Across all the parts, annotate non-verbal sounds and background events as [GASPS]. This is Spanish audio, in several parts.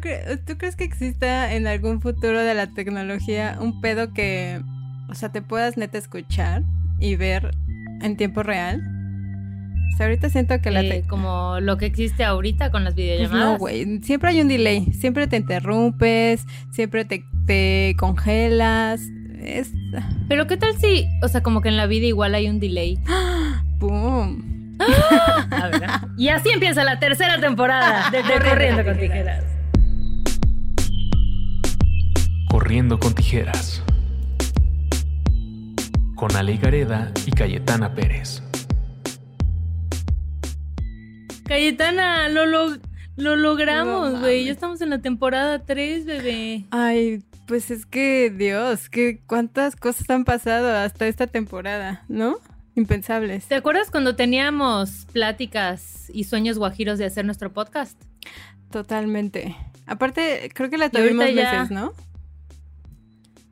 ¿tú, ¿tú crees que exista en algún futuro de la tecnología un pedo que, o sea, te puedas neta escuchar y ver en tiempo real? O sea, ahorita siento que la... Eh, como lo que existe ahorita con las Pues videollamadas. no, güey. Siempre hay un delay. Siempre te interrumpes. Siempre te, te congelas. Es. Pero ¿qué tal si, o sea, como que en la vida igual hay un delay? [GASPS] ¡Pum! [LAUGHS] A ver, ¿ah? y así empieza la tercera temporada de [LAUGHS] Corriendo con Tijeras. Corriendo con tijeras. Con Ale Gareda y Cayetana Pérez. Cayetana, lo, lo, lo logramos, güey. ya estamos en la temporada 3, bebé. Ay, pues es que, Dios, que cuántas cosas han pasado hasta esta temporada, ¿no? Impensables. ¿Te acuerdas cuando teníamos pláticas y sueños guajiros de hacer nuestro podcast? Totalmente. Aparte, creo que la tuvimos ya- meses, ¿no?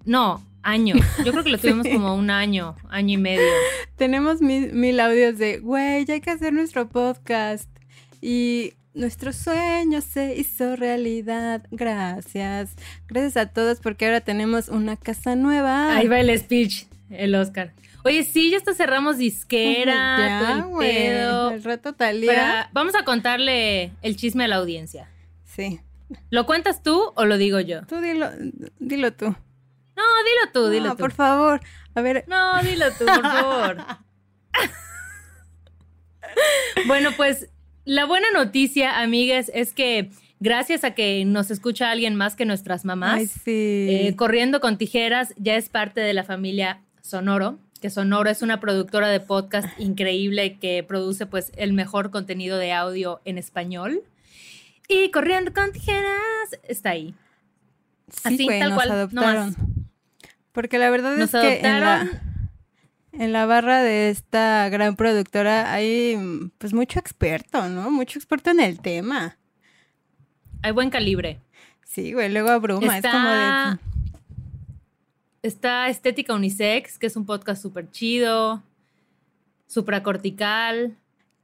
No, años. Yo creo que lo [LAUGHS] tuvimos Sí. como un año, año y medio. Tenemos mil, mil audios de, güey, ya hay que hacer nuestro podcast. Y nuestro sueño se hizo realidad. Gracias. Gracias a todos porque ahora tenemos una casa nueva. Ahí va el speech, el Oscar. Oye, sí, ya hasta cerramos disquera, Ya, güey. El rato Talía. Para- vamos a contarle el chisme a la audiencia. Sí. ¿Lo cuentas tú o lo digo yo? Tú dilo, dilo tú. No, dilo tú, dilo No, tú. por favor. A ver, No, dilo tú, por favor. [LAUGHS] bueno, pues la buena noticia, amigas, es que gracias a que nos escucha alguien más que nuestras mamás, ay, sí. eh, Corriendo con Tijeras ya es parte de la familia Sonoro, que Sonoro es una productora de podcast increíble que produce pues el mejor contenido de audio en español. Y Corriendo con Tijeras está ahí. Sí, así, tal nos cual, no adoptaron. más. Porque la verdad Nos es que en la, en la barra de esta gran productora hay pues mucho experto, ¿no? Mucho experto en el tema. Hay buen calibre. Sí, güey, luego abruma, es como Está, de... está Estética Unisex, que es un podcast súper chido. Supracortical.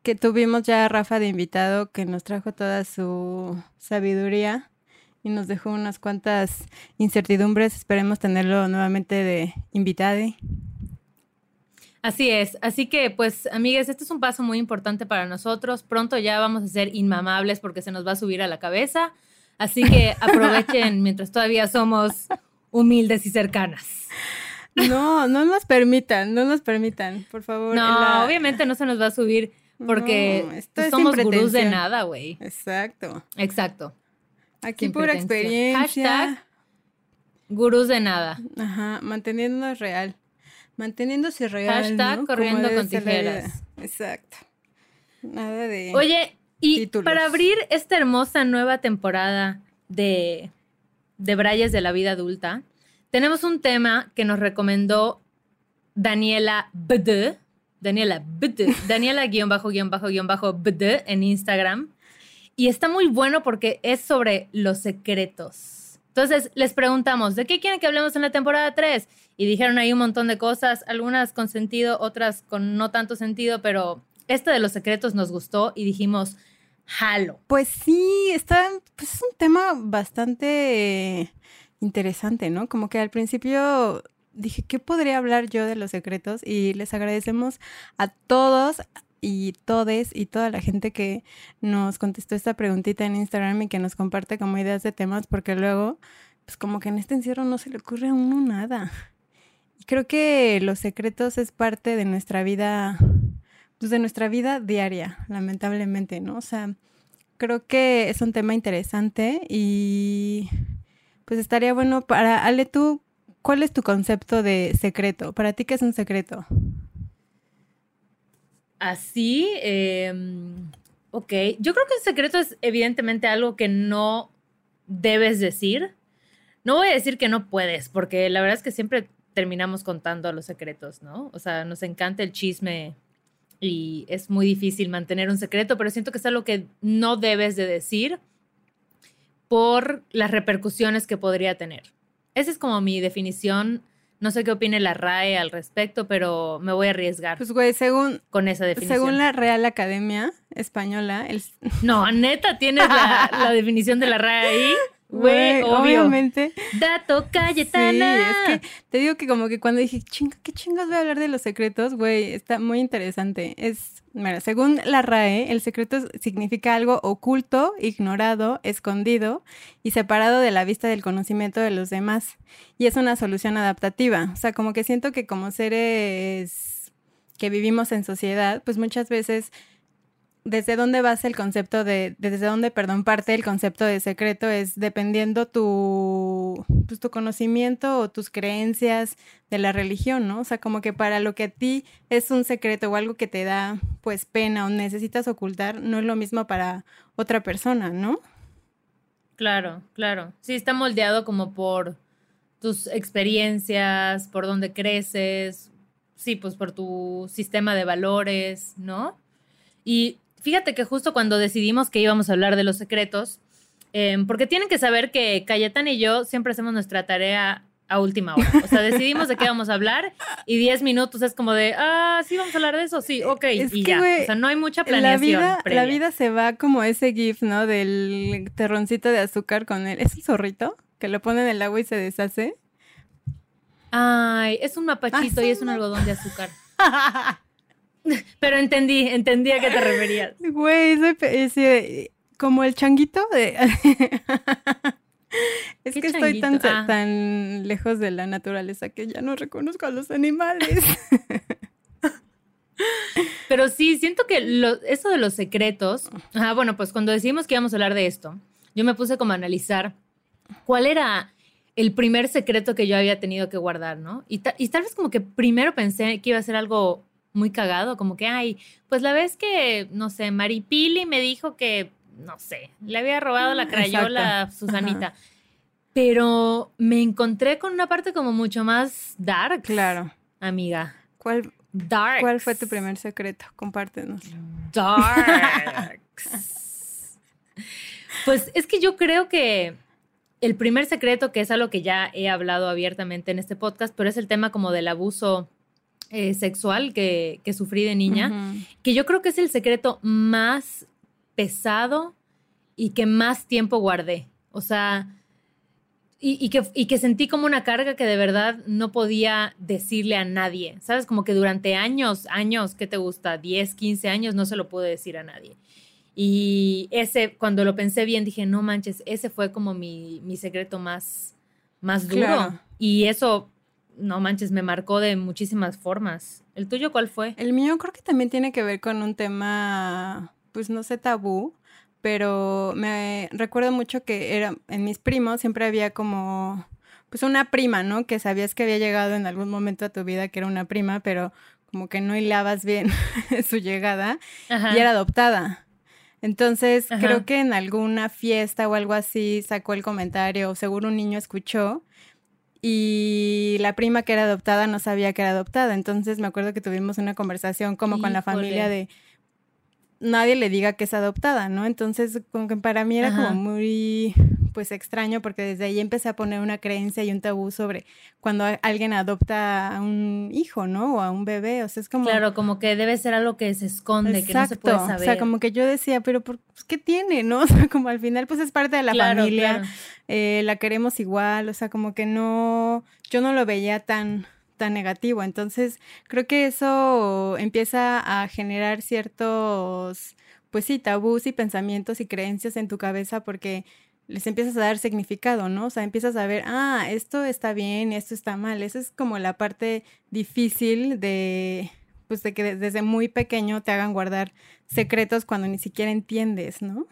Que tuvimos ya a Rafa de invitado que nos trajo toda su sabiduría y nos dejó unas cuantas incertidumbres. Esperemos tenerlo nuevamente de invitado. Así es. Así que, pues, amigas, este es un paso muy importante para nosotros. Pronto ya vamos a ser inmamables porque se nos va a subir a la cabeza. Así que [LAUGHS] aprovechen mientras todavía somos humildes y cercanas. No, no nos permitan, no nos permitan, por favor. No, la- obviamente no se nos va a subir porque No, esto somos gurús de nada, güey. Exacto. Exacto. Aquí Sin pura pretensión. experiencia. Hashtag Gurús de nada. Ajá, manteniéndonos real. Manteniéndose real. Hashtag corriendo con tijeras. Exacto. Nada de. Oye, y Títulos. para abrir esta hermosa nueva temporada de, de Brayes de la Vida Adulta, tenemos un tema que nos recomendó Daniela BD. Daniela BD. Daniela guion bajo guion bajo guion bajo BD en Instagram. Y está muy bueno porque es sobre los secretos. Entonces les preguntamos, ¿de qué quieren que hablemos en la temporada 3? Y dijeron ahí un montón de cosas, algunas con sentido, otras con no tanto sentido, pero este de los secretos nos gustó y dijimos, jalo. Pues sí, está. Pues es un tema bastante interesante, ¿no? Como que al principio dije, ¿qué podría hablar yo de los secretos? Y les agradecemos a todos y todes y toda la gente que nos contestó esta preguntita en Instagram y que nos comparte como ideas de temas, porque luego, pues como que en este encierro no se le ocurre a uno nada. Y creo que los secretos es parte de nuestra vida, pues de nuestra vida diaria, lamentablemente, ¿no? O sea, creo que es un tema interesante y pues estaría bueno para Ale, tú, ¿cuál es tu concepto de secreto? ¿Para ti qué es un secreto? Así, eh, ok. Yo creo que el secreto es evidentemente algo que no debes decir. No voy a decir que no puedes, porque la verdad es que siempre terminamos contando los secretos, ¿no? O sea, nos encanta el chisme y es muy difícil mantener un secreto, pero siento que es algo que no debes de decir por las repercusiones que podría tener. Esa es como mi definición No sé qué opine la RAE al respecto, pero me voy a arriesgar Pues, güey, según, con esa definición. según la Real Academia Española, el, No, neta, tienes la, la definición de la RAE ahí. [LAUGHS] Güey, obviamente. Dato Cayetana. Sí, es que te digo que como que cuando dije, chinga, ¿qué chingos voy a hablar de los secretos? Güey, está muy interesante. Es, mira, según la RAE, el secreto significa algo oculto, ignorado, escondido y separado de la vista del conocimiento de los demás. Y es una solución adaptativa. O sea, como que siento que como seres que vivimos en sociedad, pues muchas veces desde dónde basa el concepto de, desde dónde, perdón, parte el concepto de secreto es dependiendo tu, pues, tu conocimiento o tus creencias de la religión, ¿no? O sea, como que para lo que a ti es un secreto o algo que te da, pues, pena o necesitas ocultar, no es lo mismo para otra persona, ¿no? Claro, claro. Sí, está moldeado como por tus experiencias, por dónde creces, sí, pues por tu sistema de valores, ¿no? Y fíjate que justo cuando decidimos que íbamos a hablar de los secretos, eh, porque tienen que saber que Cayetana y yo siempre hacemos nuestra tarea a última hora. O sea, decidimos de qué vamos a habar y 10 minutos es como de, ah, sí, vamos a hablar de eso, sí, ok, Es y que, ya. o sea, no hay mucha La planeación. vida, previa. la vida se va como ese gif, ¿no? Del terroncito de azúcar con el... ¿Es un zorrito? Que lo pone en el agua y se deshace. Ay, es un mapachito Ah, y es un algodón de azúcar. [LAUGHS] [LAUGHS] Pero entendí, entendí a qué te referías. Güey, como el changuito de... [LAUGHS] es ¿Qué que estoy tan? Ah. tan lejos de la naturaleza que ya no reconozco a los animales. [LAUGHS] Pero sí, siento que lo- eso de los secretos, ah, bueno, pues cuando decidimos que íbamos a hablar de esto, yo me puse como a analizar cuál era el primer secreto que yo había tenido que guardar, ¿no? Y, ta- y tal vez como que primero pensé que iba a ser algo muy cagado, como que, ay, pues la vez que, no sé, Maripili me dijo que, no sé, le había robado la crayola a. Susanita. Pero me encontré con una parte como mucho más dark, claro. amiga. ¿Cuál, Dark. ¿Cuál fue tu primer secreto? Compártenos. Darks. pues es que yo creo que el primer secreto, que es algo que ya he hablado abiertamente en este podcast, pero es el tema como del abuso eh, sexual que, que sufrí de niña, que yo creo que es el secreto más pesado y que más tiempo guardé. O sea, y, y que, y que sentí como una carga que de verdad no podía decirle a nadie. ¿Sabes? Como que durante años, años, ¿qué te gusta? 10, 15 años, no se lo pude decir a nadie. Y ese, cuando lo pensé bien, dije, no manches, ese fue como mi, mi secreto más, más duro. Claro. Y eso, no manches, me marcó de muchísimas formas. ¿El tuyo cuál fue? El mío creo que también tiene que ver con un tema, pues no sé, tabú, pero me recuerdo mucho que era en mis primos siempre había como pues una prima, ¿no? Que sabías que había llegado en algún momento a tu vida que era una prima, pero como que no hilabas bien [LAUGHS] su llegada Ajá. y era adoptada. Entonces, Ajá. creo que en alguna fiesta o algo así sacó el comentario, o seguro un niño escuchó, y la prima que era adoptada no sabía que era adoptada. Entonces, me acuerdo que tuvimos una conversación como con la familia de nadie le diga que es adoptada, ¿no? Entonces, como que para mí era Ajá. como muy pues extraño porque desde ahí empecé a poner una creencia y un tabú sobre cuando alguien adopta a un hijo, ¿no? O a un bebé, o sea, es como Claro, como que debe ser algo que se esconde, que no se puede saber. o sea, como que yo decía, pero por, pues, ¿qué tiene, no? [LAUGHS] O sea, como al final, pues es parte de la Claro, familia, claro. eh, la queremos igual, o sea, como que no, yo no lo veía tan, tan negativo. Entonces, creo que eso empieza a generar ciertos, pues sí, tabús y pensamientos y creencias en tu cabeza porque les empiezas a dar significado, ¿no? O sea, empiezas a ver, ah, esto está bien, esto está mal. Esa es como la parte difícil de, pues de que de- desde muy pequeño te hagan guardar secretos cuando ni siquiera entiendes, ¿no?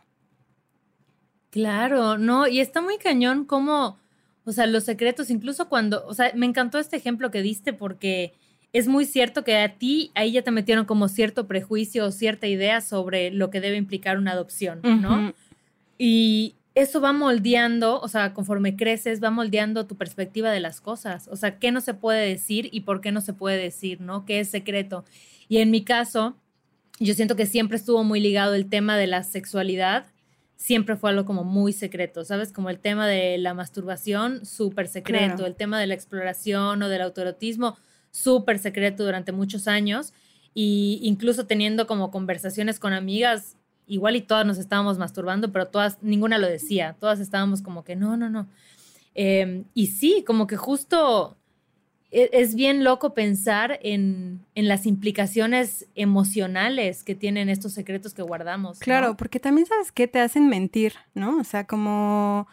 Claro, no, y está muy cañón como, o sea, los secretos, incluso cuando, o sea, me encantó este ejemplo que diste porque es muy cierto que a ti ahí ya te metieron como cierto prejuicio o cierta idea sobre lo que debe implicar una adopción, ¿no? Y eso va moldeando, o sea, conforme creces, va moldeando tu perspectiva de las cosas. O sea, qué no se puede decir y por qué no se puede decir, ¿no? ¿Qué es secreto? Y en mi caso, yo siento que siempre estuvo muy ligado el tema de la sexualidad siempre fue algo como muy secreto, ¿sabes? Como el tema de la masturbación, súper secreto, el tema de la exploración o del autoerotismo, súper secreto durante muchos años, y incluso teniendo como conversaciones con amigas, igual y todas nos estábamos masturbando, pero todas, ninguna lo decía, todas estábamos como que no, no, no. Em, y sí, como que justo e, es bien loco pensar en, las implicaciones emocionales que tienen estos secretos que guardamos. Claro, porque también sabes que te hacen mentir, ¿no? O sea, como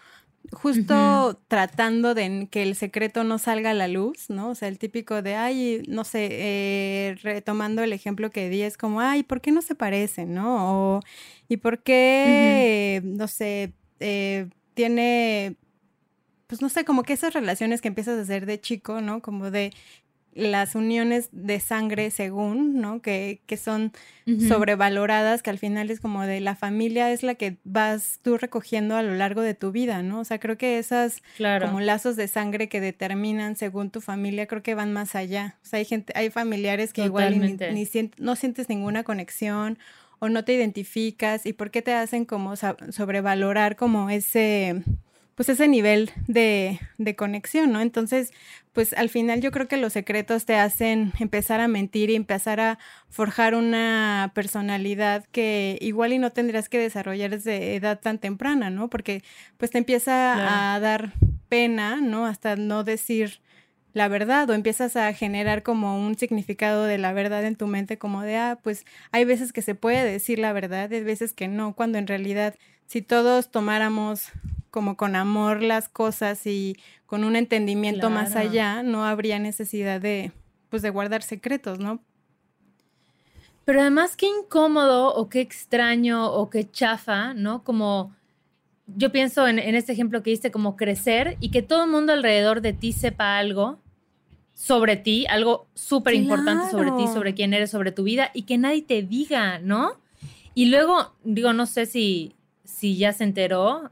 justo tratando de que el secreto no salga a la luz, ¿no? O sea, el típico de, ay, no sé, eh, retomando el ejemplo que di, es como, ay, ¿por qué no se parecen, no? O, ¿y por qué, no sé, eh, tiene pues no sé, como que esas relaciones que empiezas a hacer de chico, ¿no? Como de las uniones de sangre según, ¿no? Que, que son sobrevaloradas, que al final es como de la familia es la que vas tú recogiendo a lo largo de tu vida, ¿no? O sea, creo que esas como lazos de sangre que determinan según tu familia, creo que van más allá. O sea, hay gente, hay familiares que igual ni, no sientes ninguna conexión o no te identificas y por qué te hacen como sobrevalorar como ese pues ese nivel de, de, conexión, ¿no? Entonces, pues al final yo creo que los secretos te hacen empezar a mentir y empezar a forjar una personalidad que igual y no tendrías que desarrollar desde edad tan temprana, ¿no? Porque pues te empieza a dar pena, ¿no? Hasta no decir la verdad o empiezas a generar como un significado de la verdad en tu mente como de, ah, pues hay veces que se puede decir la verdad, hay veces que no, cuando en realidad si todos tomáramos como con amor las cosas y con un entendimiento más allá, no habría necesidad de, pues, de guardar secretos, ¿no? Pero además qué incómodo o qué extraño o qué chafa, ¿no? Como yo pienso en, este ejemplo que diste, como crecer y que todo el mundo alrededor de ti sepa algo sobre ti, algo súper importante sobre ti, sobre quién eres, sobre tu vida y que nadie te diga, ¿no? Y luego, digo, no sé si, si ya se enteró,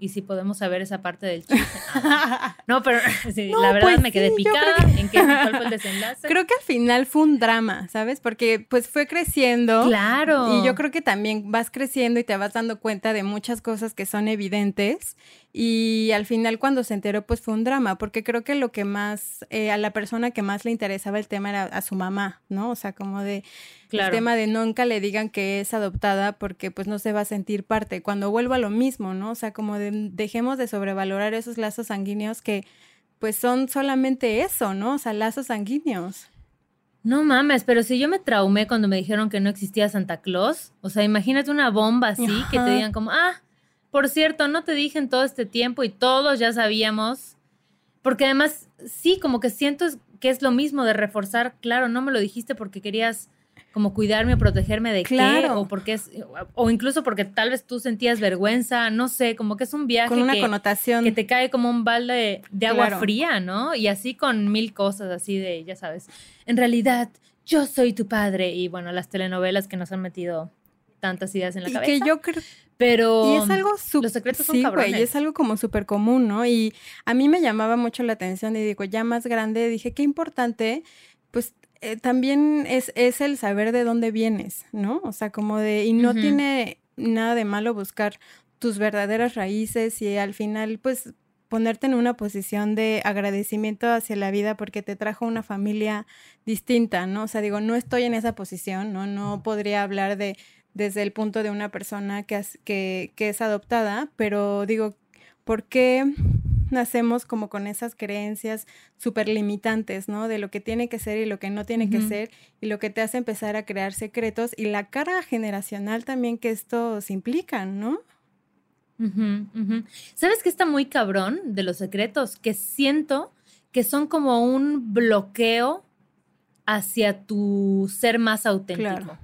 y si podemos saber esa parte del chiste. [LAUGHS] No, pero [LAUGHS] la verdad pues me quedé picada en qué cuál fue el desenlace. Creo que al final fue un drama, ¿sabes? Porque pues fue creciendo. Claro. Y yo creo que también vas creciendo y te vas dando cuenta de muchas cosas que son evidentes y al final cuando se enteró pues fue un drama, porque creo que lo que más, eh, a la persona que más le interesaba el tema era a su mamá, ¿no? O sea, como de el tema de nunca le digan que es adoptada porque pues no se va a sentir parte. Cuando vuelva a lo mismo, ¿no? O sea, como de dejemos de sobrevalorar esos lazos sanguíneos que pues son solamente eso, ¿no? O sea, lazos sanguíneos. No mames, pero si yo me traumé cuando me dijeron que no existía Santa Claus, o sea, imagínate una bomba así que te digan como, ah, por cierto, no te dije en todo este tiempo y todos ya sabíamos. Porque además, sí, como que siento que es lo mismo de reforzar, claro, no me lo dijiste porque querías como cuidarme o protegerme de qué, o porque es, o incluso porque tal vez tú sentías vergüenza, no sé, como que es un viaje con una que, connotación que te cae como un balde de, agua fría, ¿no? Y así con mil cosas así de, ya sabes, en realidad yo soy tu padre y bueno, las telenovelas que nos han metido tantas ideas en la y cabeza. Que yo creo pero y es algo los secretos son sí, y es algo como súper común, ¿no? Y a mí me llamaba mucho la atención y digo, ya más grande, dije, qué importante, pues eh, también es, es el saber de dónde vienes, ¿no? O sea, como de, y no tiene nada de malo buscar tus verdaderas raíces y al final, pues ponerte en una posición de agradecimiento hacia la vida porque te trajo una familia distinta, ¿no? O sea, digo, no estoy en esa posición, ¿no? No podría hablar de desde el punto de una persona que, que, que es adoptada, pero digo, ¿por qué nacemos como con esas creencias súper limitantes, ¿no? De lo que tiene que ser y lo que no tiene que ser, y lo que te hace empezar a crear secretos y la carga generacional también que estos implican, ¿no? ¿Sabes qué está muy cabrón de los secretos? Que siento que son como un bloqueo hacia tu ser más auténtico.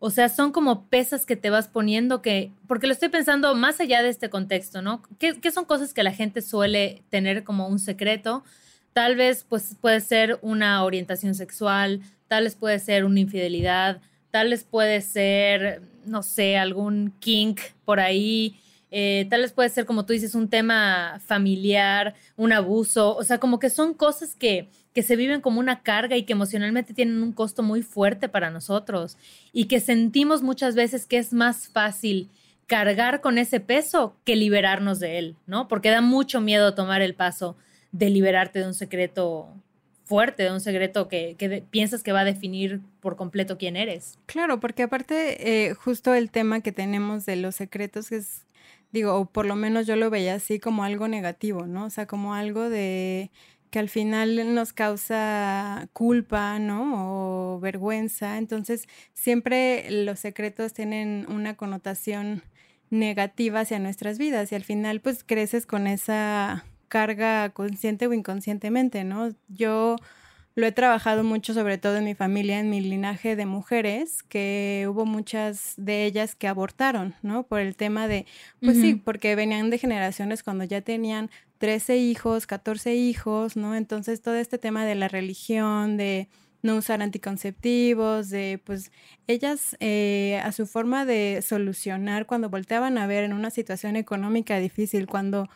O sea, son como pesas que te vas poniendo que, porque lo estoy pensando más allá de este contexto, ¿no? ¿Qué, son cosas que la gente suele tener como un secreto? Tal vez pues puede ser una orientación sexual, tal vez puede ser una infidelidad, tal vez puede ser, no sé, algún kink por ahí, eh, tal vez puede ser, como tú dices, un tema familiar, un abuso, o sea, como que son cosas que, que se viven como una carga y que emocionalmente tienen un costo muy fuerte para nosotros y que sentimos muchas veces que es más fácil cargar con ese peso que liberarnos de él, ¿no? Porque da mucho miedo tomar el paso de liberarte de un secreto fuerte, de un secreto que, piensas que va a definir por completo quién eres. Claro, porque aparte, eh, justo el tema que tenemos de los secretos es, digo, o por lo menos yo lo veía así como algo negativo, ¿no? O sea, como algo de que al final nos causa culpa, ¿no? O vergüenza. Entonces, siempre los secretos tienen una connotación negativa hacia nuestras vidas y al final pues creces con esa carga consciente o inconscientemente, ¿no? Yo lo he trabajado mucho, sobre todo en mi familia, en mi linaje de mujeres, que hubo muchas de ellas que abortaron, ¿no? Por el tema de, pues sí, porque venían de generaciones cuando ya tenían 13 hijos, 14 hijos, ¿no? Entonces todo este tema de la religión, de no usar anticonceptivos, de pues ellas eh, a su forma de solucionar cuando volteaban a ver en una situación económica difícil, cuando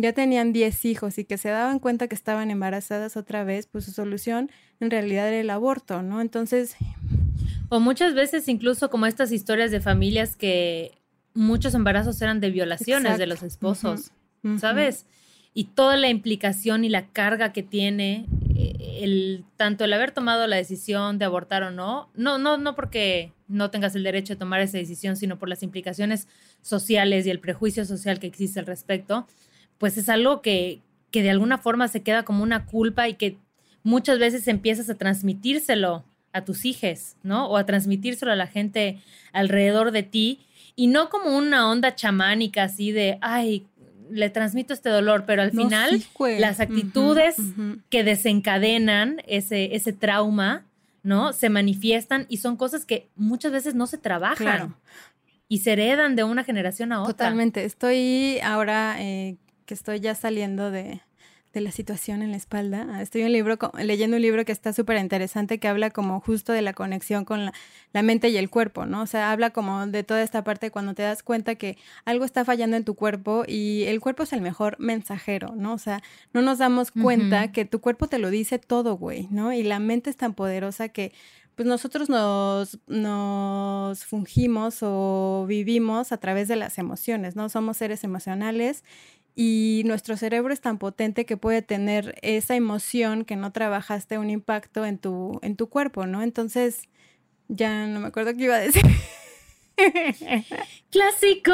ya tenían 10 hijos y que se daban cuenta que estaban embarazadas otra vez, pues su solución en realidad era el aborto, ¿no? Entonces... O muchas veces incluso como estas historias de familias que muchos embarazos eran de violaciones de los esposos, ¿sabes? Y toda la implicación y la carga que tiene eh, el tanto el haber tomado la decisión de abortar o no, no, no, no porque no tengas el derecho de tomar esa decisión, sino por las implicaciones sociales y el prejuicio social que existe al respecto pues es algo que, que de alguna forma se queda como una culpa y que muchas veces empiezas a transmitírselo a tus hijos, ¿no? O a transmitírselo a la gente alrededor de ti y no como una onda chamánica así de, ay, le transmito este dolor, pero al final las actitudes que desencadenan ese, ese trauma, ¿no? Se manifiestan y son cosas que muchas veces no se trabajan. Y se heredan de una generación a otra. Totalmente. Estoy ahora eh, que estoy ya saliendo de, la situación en la espalda. Estoy un libro, leyendo un libro que está súper interesante que habla como justo de la conexión con la, mente y el cuerpo, ¿no? O sea, habla como de toda esta parte cuando te das cuenta que algo está fallando en tu cuerpo y el cuerpo es el mejor mensajero, ¿no? O sea, no nos damos cuenta que tu cuerpo te lo dice todo, güey, ¿no? Y la mente es tan poderosa que pues nosotros nos, nos fungimos o vivimos a través de las emociones, ¿no? Somos seres emocionales y nuestro cerebro es tan potente que puede tener esa emoción que no trabajaste un impacto en tu, en tu cuerpo, ¿no? Entonces, ya no me acuerdo qué iba a decir. Clásico.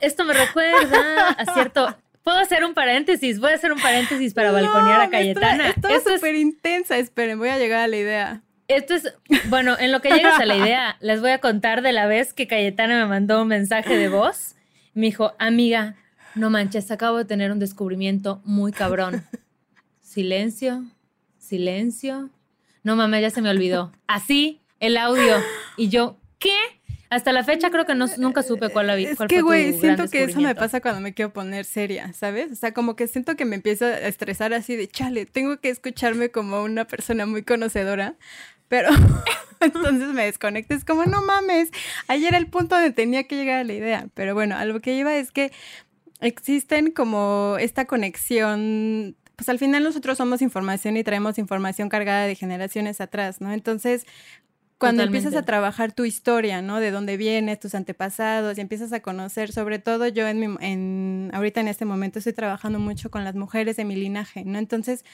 Esto me recuerda a cierto. Puedo hacer un paréntesis. Voy a hacer un paréntesis para balconear a Cayetana. Esto es súper intensa. Esperen, voy a llegar a la idea. Esto es, bueno, en lo que llegas a la idea, les voy a contar de la vez que Cayetana me mandó un mensaje de voz. Me dijo, amiga, no manches, acabo de tener un descubrimiento muy cabrón. [LAUGHS] Silencio, silencio. No mames, ya se me olvidó. Así, el audio. Y yo, ¿qué? Hasta la fecha creo que no, nunca supe cuál, había, es que, güey, siento que eso me pasa cuando me quiero poner seria, ¿sabes? O sea, como que siento que me empiezo a estresar así de, chale, tengo que escucharme como una persona muy conocedora, pero [LAUGHS] entonces me desconecto. Es como, no mames, ayer era el punto donde tenía que llegar a la idea. Pero bueno, a lo que iba es que existen como esta conexión, pues al final nosotros somos información y traemos información cargada de generaciones atrás, ¿no? Entonces, cuando empiezas a trabajar tu historia, ¿no? De dónde vienes, tus antepasados, y empiezas a conocer, sobre todo yo en, mi, en ahorita en este momento estoy trabajando mucho con las mujeres de mi linaje, ¿no? Entonces,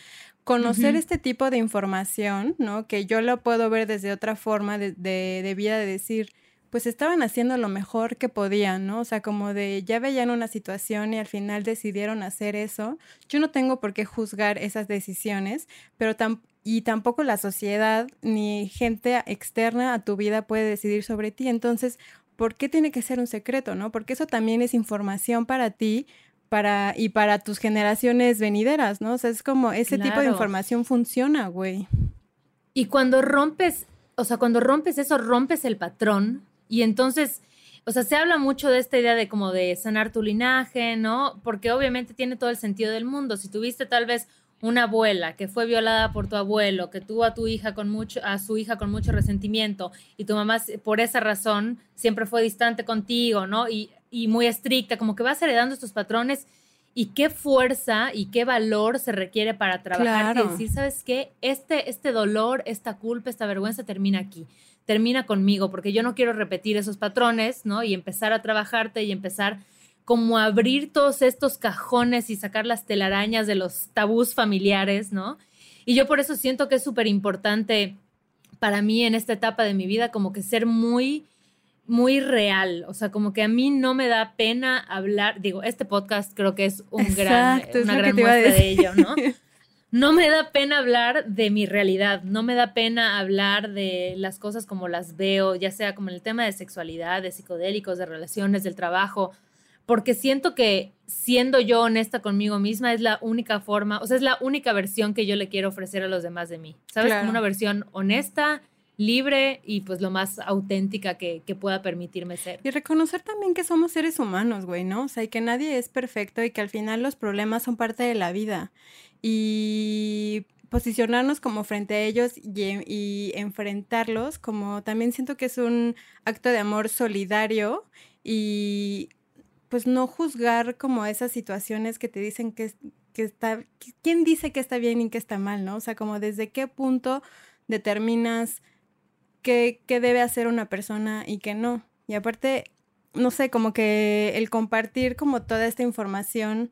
conocer este tipo de información, ¿no? Que yo lo puedo ver desde otra forma de, de, de vida, de decir, pues estaban haciendo lo mejor que podían, ¿no? O sea, como de ya veían una situación y al final decidieron hacer eso. Yo no tengo por qué juzgar esas decisiones, pero y tampoco la sociedad ni gente externa a tu vida puede decidir sobre ti. Entonces, ¿por qué tiene que ser un secreto, no? Porque eso también es información para ti, para y para tus generaciones venideras, ¿no? O sea, es como ese tipo de información funciona, güey. Y cuando rompes, o sea, cuando rompes eso, rompes el patrón y entonces, o sea, se habla mucho de esta idea de como de sanar tu linaje, ¿no? Porque obviamente tiene todo el sentido del mundo. Si tuviste tal vez una abuela que fue violada por tu abuelo, que tuvo a tu hija a su hija con mucho resentimiento, y tu mamá por esa razón siempre fue distante contigo, ¿no? Y, y muy estricta, como que vas heredando estos patrones y qué fuerza y qué valor se requiere para trabajar Claro. y decir, ¿sabes qué? Este, este dolor, esta culpa, esta vergüenza termina aquí, termina conmigo, porque yo no quiero repetir esos patrones, ¿no? Y empezar a trabajarte y empezar como a abrir todos estos cajones y sacar las telarañas de los tabús familiares, ¿no? Y yo por eso siento que es súper importante para mí en esta etapa de mi vida como que ser muy muy real, o sea, como que a mí no me da pena hablar, digo, este podcast creo que es un gran, Exacto, es una gran muestra de ello, ¿no? No me da pena hablar de mi realidad, no me da pena hablar de las cosas como las veo, ya sea como en el tema de sexualidad, de psicodélicos, de relaciones, del trabajo, porque siento que siendo yo honesta conmigo misma es la única forma, o sea, es la única versión que yo le quiero ofrecer a los demás de mí, ¿sabes? Claro. Como una versión honesta, libre y pues lo más auténtica que, que pueda permitirme ser. Y reconocer también que somos seres humanos, güey, ¿no? O sea, y que nadie es perfecto y que al final los problemas son parte de la vida. Y posicionarnos como frente a ellos y, y enfrentarlos, como también siento que es un acto de amor solidario y pues no juzgar como esas situaciones que te dicen que, que está, ¿quién dice que está bien y que está mal, no? O sea, como desde qué punto determinas qué, qué debe hacer una persona y qué no. Y aparte, no sé, como que el compartir como toda esta información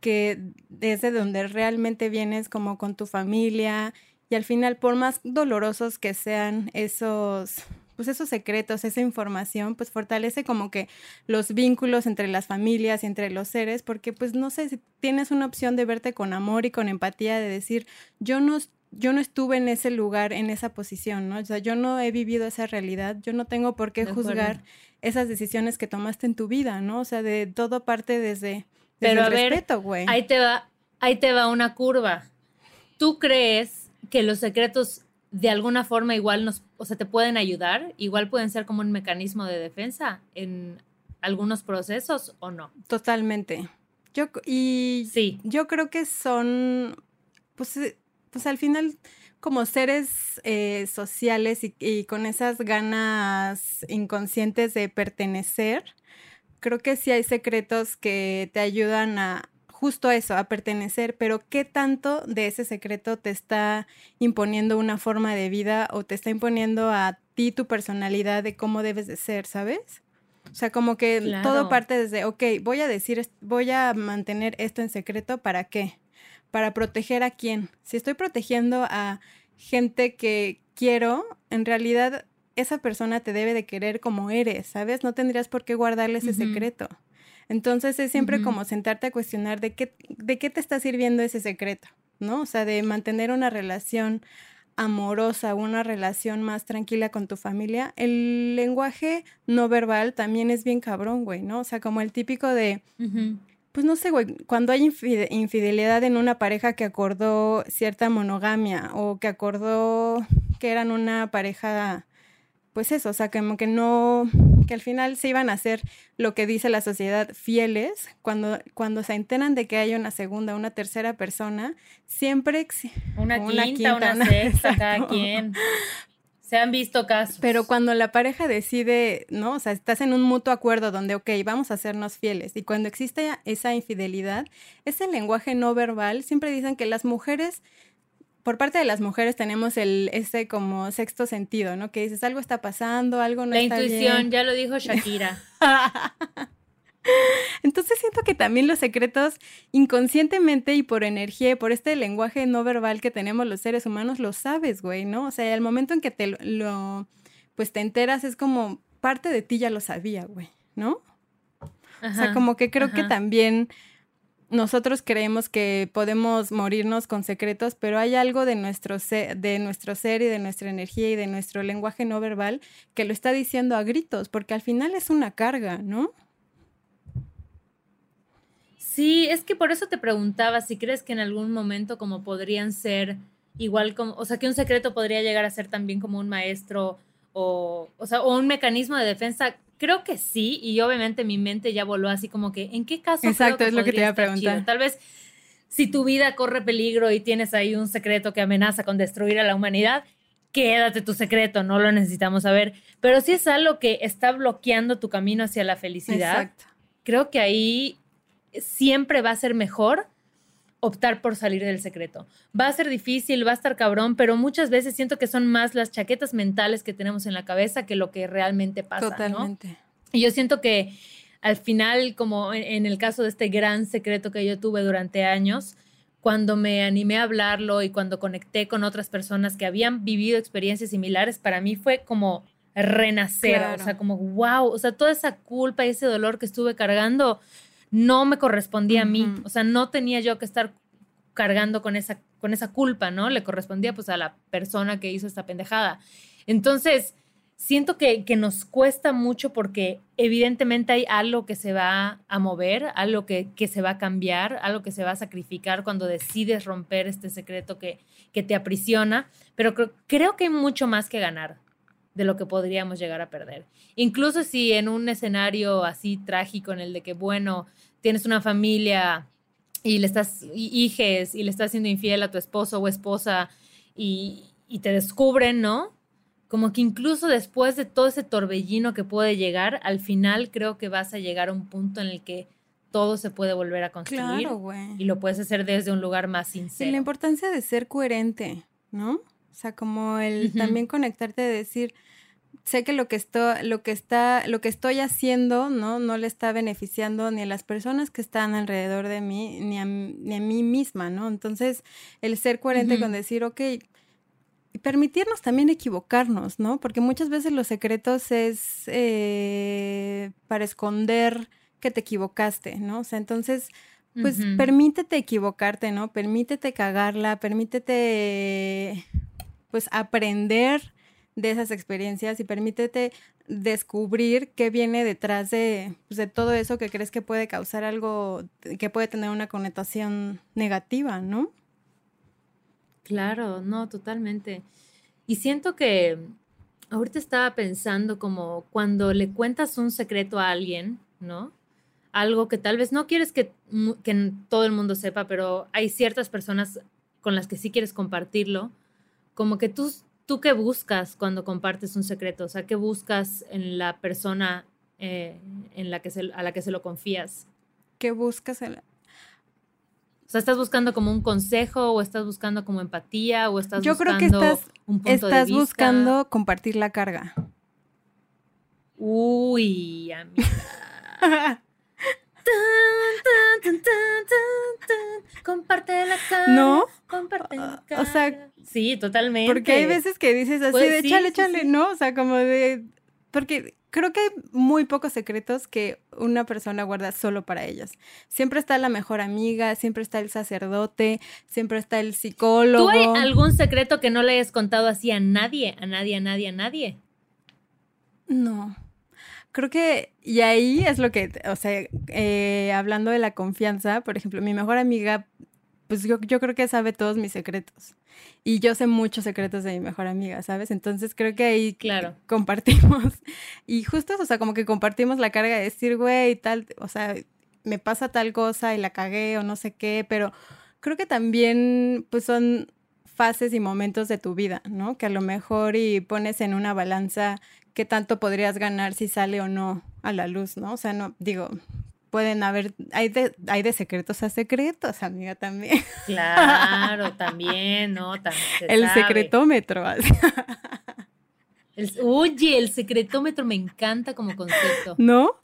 que desde donde realmente vienes como con tu familia y al final por más dolorosos que sean esos pues esos secretos, esa información, pues fortalece como que los vínculos entre las familias y entre los seres, porque pues no sé si tienes una opción de verte con amor y con empatía, de decir, yo no, yo no estuve en ese lugar, en esa posición, ¿no? O sea, yo no he vivido esa realidad, yo no tengo por qué juzgar esas decisiones que tomaste en tu vida, ¿no? O sea, de todo parte desde, desde Pero el a ver, respeto, güey. Ahí te va, ahí te va una curva. ¿Tú crees que los secretos de alguna forma igual nos, o sea, te pueden ayudar? Igual pueden ser como un mecanismo de defensa en algunos procesos o no? Totalmente. Yo, y Sí. yo creo que son, pues, eh, pues al final, como seres eh, sociales y, y con esas ganas inconscientes de pertenecer, creo que sí hay secretos que te ayudan a justo eso, a pertenecer, pero ¿qué tanto de ese secreto te está imponiendo una forma de vida o te está imponiendo a ti tu personalidad de cómo debes de ser, ¿sabes? O sea, como que Claro. todo parte desde, ok, voy a decir, voy a mantener esto en secreto, ¿para qué? Para proteger a quién. Si estoy protegiendo a gente que quiero, en realidad esa persona te debe de querer como eres, ¿sabes? No tendrías por qué guardarle ese secreto. Entonces es siempre como sentarte a cuestionar de qué, de qué te está sirviendo ese secreto, ¿no? O sea, de mantener una relación amorosa, una relación más tranquila con tu familia. El lenguaje no verbal también es bien cabrón, güey, ¿no? O sea, como el típico de. Pues no sé, güey, cuando hay infide- infidelidad en una pareja que acordó cierta monogamia o que acordó que eran una pareja, pues eso, o sea, como que no, que al final se iban a hacer lo que dice la sociedad fieles, cuando, cuando se enteran de que hay una segunda, una tercera persona, siempre... Una, Una quinta, quinta, una sexta, cada [LAUGHS] quien. Se han visto casos. Pero cuando la pareja decide, ¿no? O sea, estás en un mutuo acuerdo donde, ok, vamos a hacernos fieles. Y cuando existe esa infidelidad, ese lenguaje no verbal, siempre dicen que las mujeres, por parte de las mujeres tenemos el, ese como sexto sentido, ¿no? Que dices, algo está pasando, algo no La está intuición, bien. ya lo dijo Shakira. [LAUGHS] [LAUGHS] Entonces siento que también los secretos inconscientemente y por energía y por este lenguaje no verbal que tenemos los seres humanos, lo sabes, güey, ¿no? O sea, el momento en que te lo, pues te enteras es como parte de ti ya lo sabía, güey, ¿no? O sea, como que creo que también nosotros creemos que podemos morirnos con secretos, pero hay algo de nuestro, ser, de nuestro ser y de nuestra energía y de nuestro lenguaje no verbal que lo está diciendo a gritos, porque al final es una carga, ¿no? Sí, es que por eso te preguntaba si crees que en algún momento como podrían ser igual como, o sea, que un secreto podría llegar a ser también como un maestro o, o sea, o un mecanismo de defensa. Creo que sí, y obviamente mi mente ya voló así como que, ¿en qué caso? creo Exacto, es lo que te iba a preguntar. chido? Tal vez si tu vida corre peligro y tienes ahí un secreto que amenaza con destruir a la humanidad, quédate tu secreto, no lo necesitamos saber. Pero si es algo que está bloqueando tu camino hacia la felicidad, Exacto. creo que ahí siempre va a ser mejor optar por salir del secreto. Va a ser difícil, va a estar cabrón, pero muchas veces siento que son más las chaquetas mentales que tenemos en la cabeza que lo que realmente pasa. Totalmente. Y yo siento que al final, como en, el caso de este gran secreto que yo tuve durante años, cuando me animé a hablarlo y cuando conecté con otras personas que habían vivido experiencias similares, para mí fue como renacer, o sea, como wow, o sea, toda esa culpa y ese dolor que estuve cargando no me correspondía a mí, o sea, no tenía yo que estar cargando con esa, con esa culpa, ¿no? Le correspondía pues a la persona que hizo esta pendejada. Entonces, siento que, que, nos cuesta mucho porque evidentemente hay algo que se va a mover, algo que, que, se va a cambiar, algo que se va a sacrificar cuando decides romper este secreto que, que te aprisiona, pero creo, creo que hay mucho más que ganar de lo que podríamos llegar a perder. Incluso si en un escenario así trágico en el de que, bueno, tienes una familia y le estás, hijes, y le estás siendo infiel a tu esposo o esposa y, y te descubren, ¿no? Como que incluso después de todo ese torbellino que puede llegar, al final creo que vas a llegar a un punto en el que todo se puede volver a construir. Claro. Y lo puedes hacer desde un lugar más sincero. Y la importancia de ser coherente, ¿no? O sea, como el también conectarte de decir, sé que lo que, estoy, lo que está, lo que estoy haciendo, ¿no? No le está beneficiando ni a las personas que están alrededor de mí, ni a, ni a mí misma, ¿no? Entonces, el ser coherente con decir, ok, y permitirnos también equivocarnos, ¿no? Porque muchas veces los secretos es eh, para esconder que te equivocaste, ¿no? O sea, entonces, pues permítete equivocarte, ¿no? Permítete cagarla, permítete, pues, aprender de esas experiencias y permítete descubrir qué viene detrás de, pues, de todo eso que crees que puede causar algo, que puede tener una connotación negativa, ¿no? Claro, no, totalmente. Y siento que ahorita estaba pensando como cuando le cuentas un secreto a alguien, ¿no? Algo que tal vez no quieres que, que todo el mundo sepa, pero hay ciertas personas con las que sí quieres compartirlo, como que tú ¿Tú qué buscas cuando compartes un secreto? O sea, ¿qué buscas en la persona eh, en la que a la que se lo confías? ¿Qué buscas en la... O sea, ¿estás buscando como un consejo o estás buscando como empatía o estás Yo buscando creo que estás, un punto estás de vista? buscando compartir la carga. Uy, amiga. [LAUGHS] comparte la cara. ¿No? Comparte la cara. O sea, sí, totalmente. Porque hay veces que dices así pues de échale, échale, ¿no? O sea, como de. Porque creo que hay muy pocos secretos que una persona guarda solo para ellas. Siempre está la mejor amiga, siempre está el sacerdote, siempre está el psicólogo. ¿Tú hay algún secreto que no le hayas contado así a nadie, a nadie, a nadie, a nadie? No creo que, y ahí es lo que, o sea, eh, hablando de la confianza, por ejemplo, mi mejor amiga, pues yo, yo creo que sabe todos mis secretos. Y yo sé muchos secretos de mi mejor amiga, ¿sabes? Entonces creo que ahí claro. [LAUGHS] compartimos. Y justo, o sea, como que compartimos la carga de decir, güey, tal, o sea, me pasa tal cosa y la cagué o no sé qué, pero creo que también, pues son fases y momentos de tu vida, ¿no? Que a lo mejor y pones en una balanza qué tanto podrías ganar si sale o no a la luz, ¿no? O sea, no, digo, pueden haber, hay de, hay de secretos a secretos, amiga, también. Claro, también, ¿no? [LAUGHS] También el secretómetro. El, oye, el secretómetro me encanta como concepto. ¿No?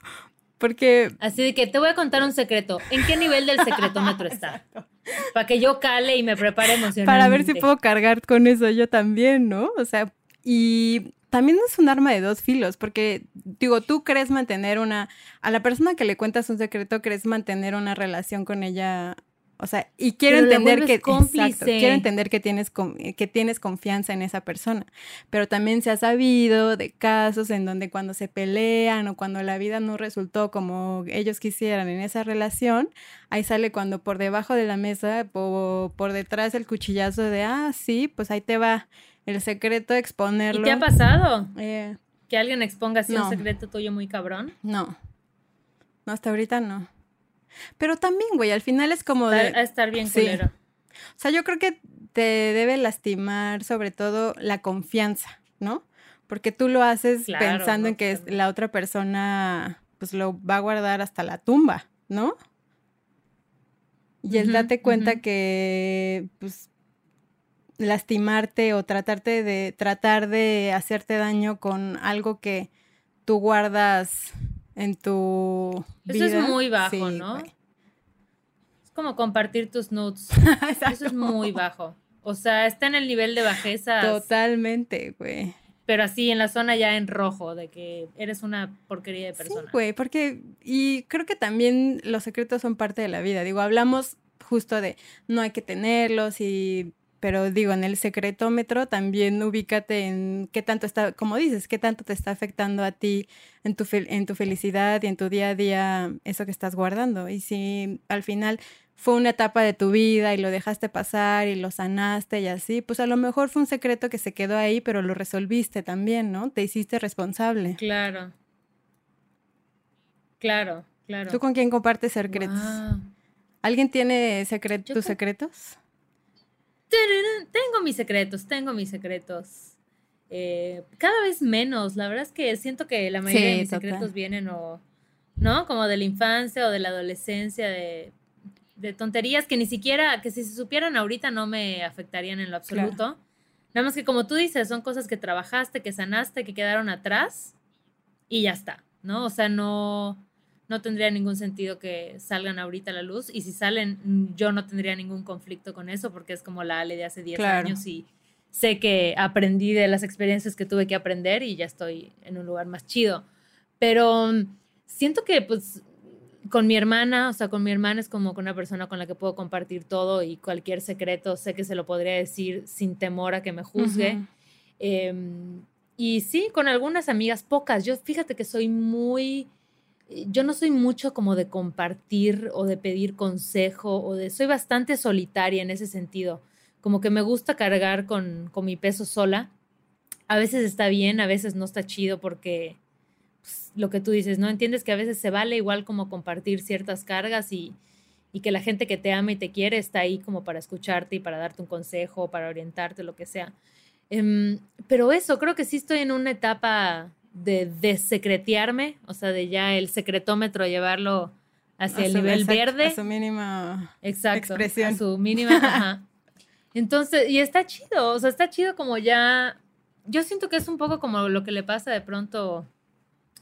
Porque... Así de que te voy a contar un secreto. ¿En qué nivel del secretómetro está? [LAUGHS] Para que yo cale y me prepare emocionalmente. Para ver si puedo cargar con eso yo también, ¿no? O sea, y también es un arma de dos filos, porque digo, tú crees mantener una, a la persona que le cuentas un secreto, crees mantener una relación con ella, o sea, y quiero entender que, exacto, quiero entender que tienes, que tienes confianza en esa persona, pero también se ha sabido de casos en donde cuando se pelean o cuando la vida no resultó como ellos quisieran en esa relación, ahí sale cuando por debajo de la mesa o por detrás el cuchillazo de, ah, sí, pues ahí te va el secreto, exponerlo. ¿Y te ha pasado? Eh, ¿Que alguien exponga así un secreto tuyo muy cabrón? No. No, hasta ahorita no. Pero también, güey, al final es como de... A estar bien culero. O sea, yo creo que te debe lastimar sobre todo la confianza, ¿no? Porque tú lo haces pensando en que la otra persona pues lo va a guardar hasta la tumba, ¿no? Y el date cuenta que, pues, lastimarte o tratarte de, tratar de hacerte daño con algo que tú guardas en tu Eso es muy bajo, Sí, ¿no? Es como compartir tus nudes. [LAUGHS] Eso es muy bajo. O sea, está en el nivel de bajeza, Totalmente, güey. pero así en la zona ya en rojo, de que eres una porquería de Sí, persona. güey, porque, y creo que también los secretos son parte de la vida. Digo, hablamos justo de no hay que tenerlos y, pero digo, en el secretómetro también ubícate en qué tanto está, como dices, qué tanto te está afectando a ti en tu, en tu felicidad y en tu día a día eso que estás guardando. Y si al final fue una etapa de tu vida y lo dejaste pasar y lo sanaste y así, pues a lo mejor fue un secreto que se quedó ahí, pero lo resolviste también, ¿no? Te hiciste responsable. Claro. Claro, claro. ¿Tú con quién compartes secretos? ¿Alguien tiene secre- Yo tus secretos? Tengo mis secretos, tengo mis secretos. Eh, cada vez menos. La verdad es que siento que la mayoría de Sí, mis total. secretos vienen o, ¿no? Como de la infancia o de la adolescencia, de, de tonterías que ni siquiera, que si se supieran ahorita no me afectarían en lo absoluto. Nada más que como tú dices, son cosas que trabajaste, que sanaste, que quedaron atrás y ya está, ¿no? O sea, no, no tendría ningún sentido que salgan ahorita a la luz y si salen, yo no tendría ningún conflicto con eso porque es como la Ale de hace 10 Claro. años y sé que aprendí de las experiencias que tuve que aprender y ya estoy en un lugar más chido. Pero mm, siento que pues con mi hermana, o sea, con mi hermana es como con una persona con la que puedo compartir todo y cualquier secreto sé que se lo podría decir sin temor a que me juzgue. Em, y sí, con algunas amigas, pocas. Yo fíjate que soy muy, yo no soy mucho como de compartir o de pedir consejo o de, soy bastante solitaria en ese sentido. Como que me gusta cargar con, con mi peso sola. A veces está bien, a veces no está chido porque pues, lo que tú dices, ¿no? Entiendes que a veces se vale igual como compartir ciertas cargas y, y que la gente que te ama y te quiere está ahí como para escucharte y para darte un consejo, para orientarte, lo que sea. Em, pero eso, creo que sí estoy en una etapa de desecretearme, o sea, de ya el secretómetro llevarlo hacia A el nivel verde. A su mínima. Exacto. expresión. A su mínima. [LAUGHS] ajá. Entonces, y está chido, o sea, está chido como ya. Yo siento que es un poco como lo que le pasa de pronto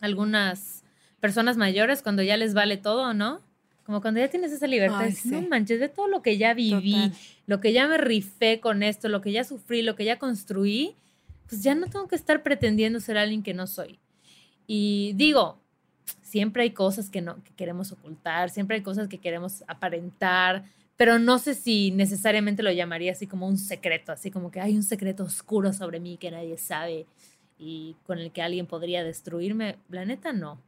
a algunas personas mayores cuando ya les vale todo, ¿no? Como cuando ya tienes esa libertad, Ay, no manches, de todo lo que ya viví, Total. lo que ya me rifé con esto, lo que ya sufrí, lo que ya construí, pues ya no tengo que estar pretendiendo ser alguien que no soy. Y digo, siempre hay cosas que, no, que queremos ocultar, siempre hay cosas que queremos aparentar, pero no sé si necesariamente lo llamaría así como un secreto, así como que hay un secreto oscuro sobre mí que nadie sabe y con el que alguien podría destruirme. La neta, no.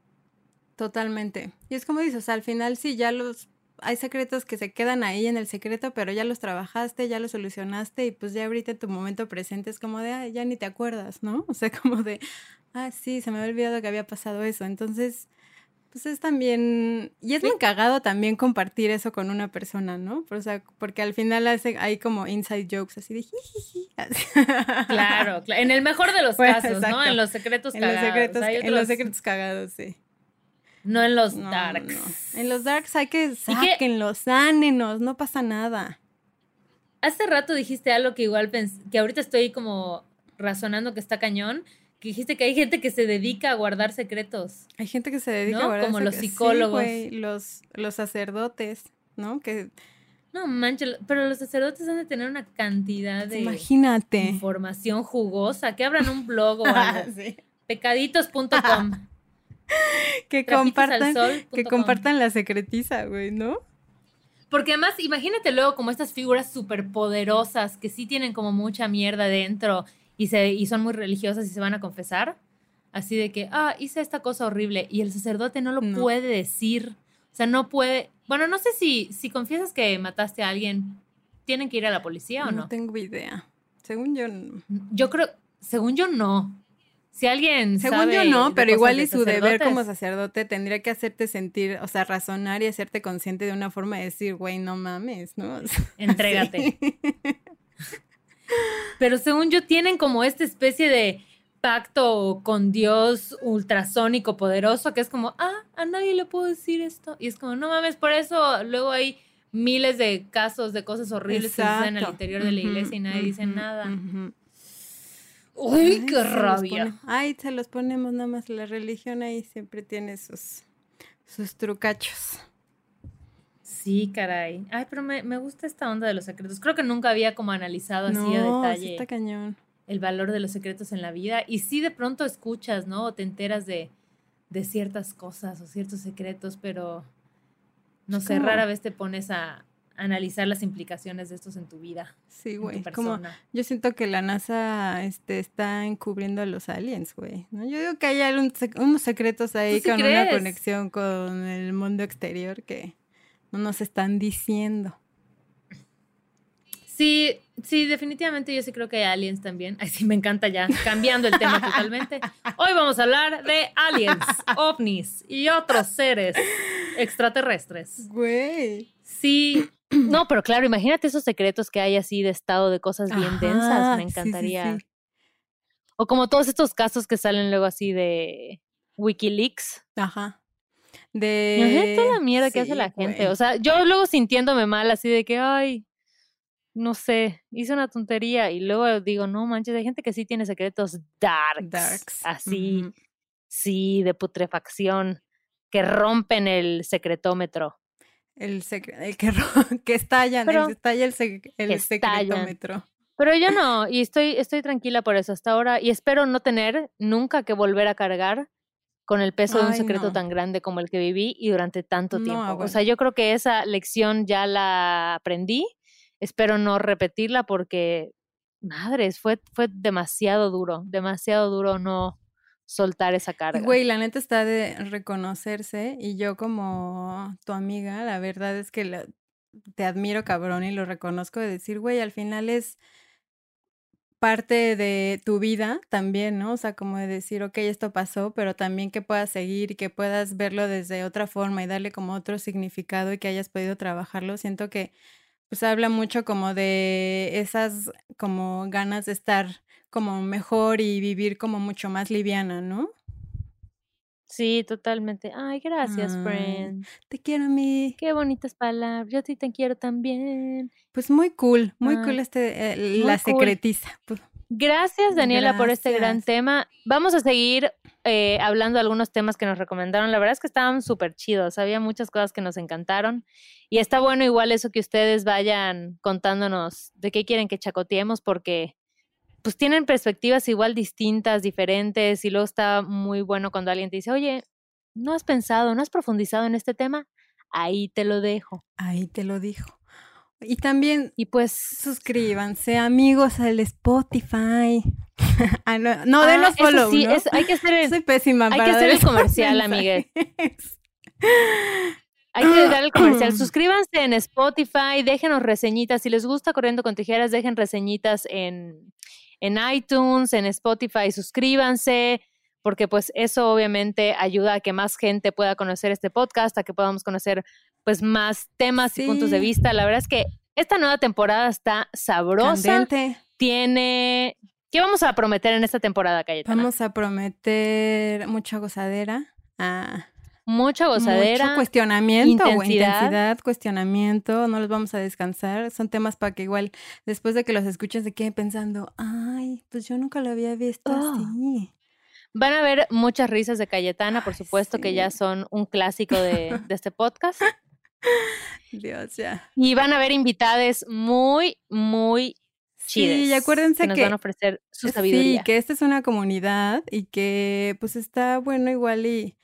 Totalmente. Y es como dices, al final sí, ya los. Hay secretos que se quedan ahí en el secreto, pero ya los trabajaste, ya los solucionaste y pues ya ahorita en tu momento presente es como de, "Ay, ya ni te acuerdas, ¿no? O sea, [LAUGHS] como de, ah, sí, se me había olvidado que había pasado eso. Entonces, pues es también, y es muy cagado también compartir eso con una persona, ¿no? O sea, porque al final hace, hay como inside jokes así de jijiji. [LAUGHS] Claro, cla- en el mejor de los Bueno, casos, ¿no? En los secretos En los cagados. secretos, Hay en los secretos cagados, sí. No en los No, darks. no. En los darks hay que que- sáquenlos, sánenos, no pasa nada. Hace rato dijiste algo que igual que ahorita estoy como razonando que está cañón, que dijiste que hay gente que se dedica a guardar secretos. Hay gente que se dedica ¿No? a guardar Como los sí, psicólogos. güey, los, los sacerdotes, ¿no? Que No manches, pero los sacerdotes han de tener una cantidad de imagínate. información jugosa, que abran un blog o [LAUGHS] algo. Sí. Pecaditos.com. [LAUGHS] [LAUGHS] Que compartan, que compartan la secretiza, güey, ¿no? Porque además, imagínate luego como estas figuras súper poderosas que sí tienen como mucha mierda dentro y, se, y son muy religiosas y se van a confesar. Así de que, ah, hice esta cosa horrible y el sacerdote no lo No. puede decir. O sea, no puede. Bueno, no sé si, si confiesas que mataste a alguien, ¿tienen que ir a la policía o no? tengo idea. Según yo, no. Yo creo, según yo, no. Si alguien. Según sabe yo no, pero igual y su deber como sacerdote tendría que hacerte sentir, o sea, razonar y hacerte consciente de una forma de decir, güey, no mames, ¿no? [LAUGHS] O sea, Entrégate. sí. [LAUGHS] Pero según yo, tienen como esta especie de pacto con Dios ultrasónico poderoso que es como, ah, a nadie le puedo decir esto. Y es como, no mames, por eso luego hay miles de casos de cosas horribles que suceden al Exacto. interior de la iglesia y nadie dice nada. Uy, Ay, qué rabia. Ay, se los ponemos nada más. La religión ahí siempre tiene sus, sus trucachos. Sí, caray. Ay, pero me, me gusta esta onda de los secretos. Creo que nunca había como analizado así a No, detalle está cañón. el valor de los secretos en la vida. Y sí de pronto escuchas, ¿no? O te enteras de, de ciertas cosas o ciertos secretos, pero no sé, como- rara vez te pones a analizar las implicaciones de estos en tu vida, Sí, güey. Como persona. yo siento que la NASA este, está encubriendo a los aliens, güey. ¿no? Yo digo que hay algún unos secretos ahí sí con una conexión con el mundo exterior que no nos están diciendo. Sí, sí, definitivamente yo sí creo que hay aliens también. Ay, sí, me encanta ya, cambiando el tema totalmente. Hoy vamos a hablar de aliens, ovnis y otros seres extraterrestres. Güey. Sí, [CLEARS THROAT] no, pero claro, imagínate esos secretos que hay así de estado de cosas bien Ajá, densas, me sí, sí, encantaría. sí. O como todos estos casos que salen luego así de Wikileaks. Ajá. De... toda la mierda que hace la gente. güey. O sea, yo luego sintiéndome mal así de que, ay, no sé, hice una tontería y luego digo, no manches, hay gente que sí tiene secretos darks, Darks. así, sí, de putrefacción, que rompen el secretómetro. El, el que, [LAUGHS] que estallan, Pero- el, estalla el, sec- el estallan. secretómetro. Pero yo no, y estoy, estoy tranquila por eso hasta ahora, y espero no tener nunca que volver a cargar con el peso de un secreto no. tan grande como el que viví y durante tanto No, tiempo. O sea, yo creo que esa lección ya la aprendí, espero no repetirla porque, madres, fue, fue demasiado duro, demasiado duro no soltar esa carga. Güey, la neta está de reconocerse y yo como tu amiga, la verdad es que la- te admiro cabrón y lo reconozco de decir, güey, al final es parte de tu vida también, ¿no? O sea, como de decir, ok, esto pasó, pero también que puedas seguir y que puedas verlo desde otra forma y darle como otro significado y que hayas podido trabajarlo. Siento que pues habla mucho como de esas como ganas de estar como mejor y vivir como mucho más liviana, ¿no? Sí, totalmente. Ay, gracias, Ay. friend. Te quiero, mi. Qué bonitas palabras. Yo a ti te quiero también. Pues muy cool, muy Ay, cool este, eh, muy la cool. secretiza. Gracias, Daniela, por este gran tema. Vamos a seguir eh, hablando de algunos temas que nos recomendaron. La verdad es que estaban súper chidos. Había muchas cosas que nos encantaron. Y está bueno igual eso que ustedes vayan contándonos de qué quieren que chacoteemos, porque pues tienen perspectivas igual distintas, diferentes. Y luego está muy bueno cuando alguien te dice, oye, ¿no has pensado, no has profundizado en este tema? Ahí te lo dejo. ahí te lo dijo. Y también Y pues... suscríbanse, amigos, al Spotify. [LAUGHS] ah, no, no ah, denos follow, sí, ¿no? es- hay que hacer el, Soy pésima hay que hacer el comercial, [LAUGHS] mensajes. Hay que dar el [CLEARS THROAT] comercial. Suscríbanse en Spotify, déjenos reseñitas. Si les gusta Corriendo con Tijeras, dejen reseñitas en, en iTunes, en Spotify. Suscríbanse, porque pues eso obviamente ayuda a que más gente pueda conocer este podcast, a que podamos conocer pues más temas y puntos de vista. La verdad es que esta nueva temporada está sabrosa. Candente. Tiene... ¿Qué vamos a prometer en esta temporada, Cayetana? Vamos a prometer mucha gozadera. Ah, Mucha gozadera. Mucho cuestionamiento, o intensidad. intensidad, cuestionamiento, no los vamos a descansar. Son temas para que igual después de que los escuchen se queden pensando, ay, pues yo nunca lo había visto Oh. así. Van a ver muchas risas de Cayetana, por supuesto, que ya son un clásico de, de este podcast. [LAUGHS] Dios, ya. Y van a ver invitades muy, muy chidas. Sí, y acuérdense que nos que, van a ofrecer su sí, sabiduría. que esta es una comunidad y que pues está bueno igual y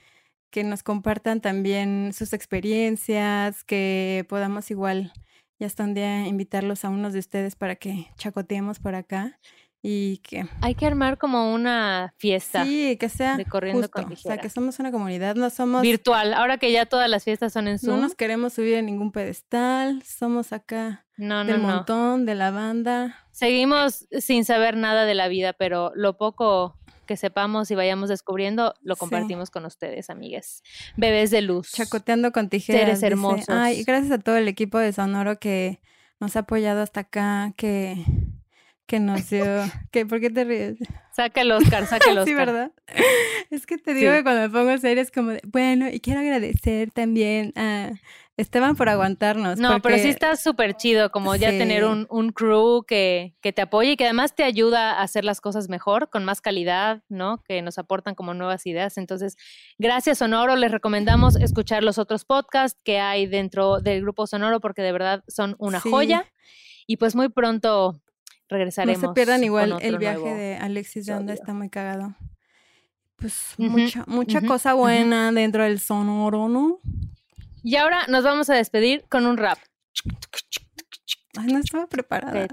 que nos compartan también sus experiencias, que podamos igual ya hasta un día invitarlos a unos de ustedes para que chacoteemos por acá y que Hay que armar como una fiesta Sí, que sea de Corriendo justo, con o sea, que somos una comunidad, no somos, virtual. Ahora que ya todas las fiestas son en no Zoom. nos queremos subir a ningún pedestal, somos acá No, no, del no. montón, de la banda. Seguimos sin saber nada de la vida, pero lo poco que sepamos y vayamos descubriendo, lo Sí. compartimos con ustedes, amigues. Bebés de luz. Chacoteando con tijeras. Seres dice. hermosos. Ay, gracias a todo el equipo de Sonoro que nos ha apoyado hasta acá, que, que nos dio. que, ¿Por qué te ríes? Saca el Oscar, saca el [LAUGHS] Oscar. Sí, ¿verdad? Es que te digo Sí. que cuando me pongo serio es como de, bueno, y quiero agradecer también a Esteban por aguantarnos. No, pero sí está súper chido como ya Sí. tener un, un crew que, que te apoye y que además te ayuda a hacer las cosas mejor, con más calidad, ¿no? Que nos aportan como nuevas ideas. Entonces, gracias Sonoro, les recomendamos escuchar los otros podcasts que hay dentro del grupo Sonoro porque de verdad son una Sí. joya. Y pues muy pronto No regresaremos. se pierdan igual el viaje nuevo de Alexis de Anda, está muy cagado. Pues mucha, mucha cosa buena dentro del sonoro, ¿no? Y ahora nos vamos a despedir con un rap. Ay, no estaba preparada.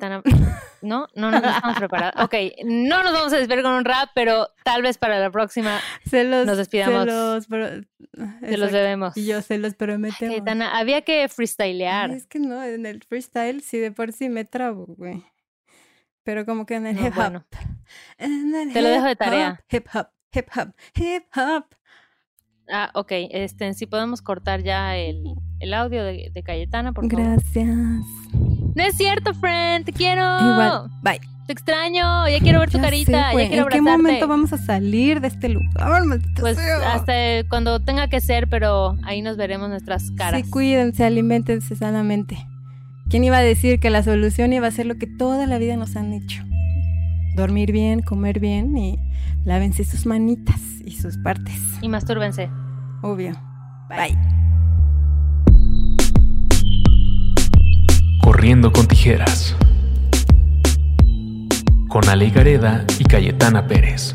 No, no, no, no estamos preparados. Ok, no nos vamos a despedir con un rap, pero tal vez para la próxima Se los, Nos despidamos. Se los, los Exacto. debemos. Y yo se los prometemos. Cayetana, había que Ay, freestylear. es que no, en el freestyle sí de por sí me trabo, güey. Pero como que en el No, hip hop. bueno. en el Te lo dejo de tarea. hop, Hip hop, hip hop, hip hop. Ah, ok, este, si podemos cortar ya el, el audio de, de Cayetana, por favor. Gracias. No es cierto, friend, te quiero. Igual, bye. Te extraño, ya quiero ver tu Ya sé, carita, ya quiero ¿En qué momento vamos a salir de este lugar, maldita Pues sea? hasta cuando tenga que ser, pero ahí nos veremos nuestras caras. Sí, cuídense, alimentense sanamente. ¿Quién iba a decir que la solución iba a ser lo que toda la vida nos han dicho? Dormir bien, comer bien y lávense sus manitas y sus partes. Y mastúrbense. Obvio. Bye. Corriendo con tijeras. Con Ale Gareda y Cayetana Pérez.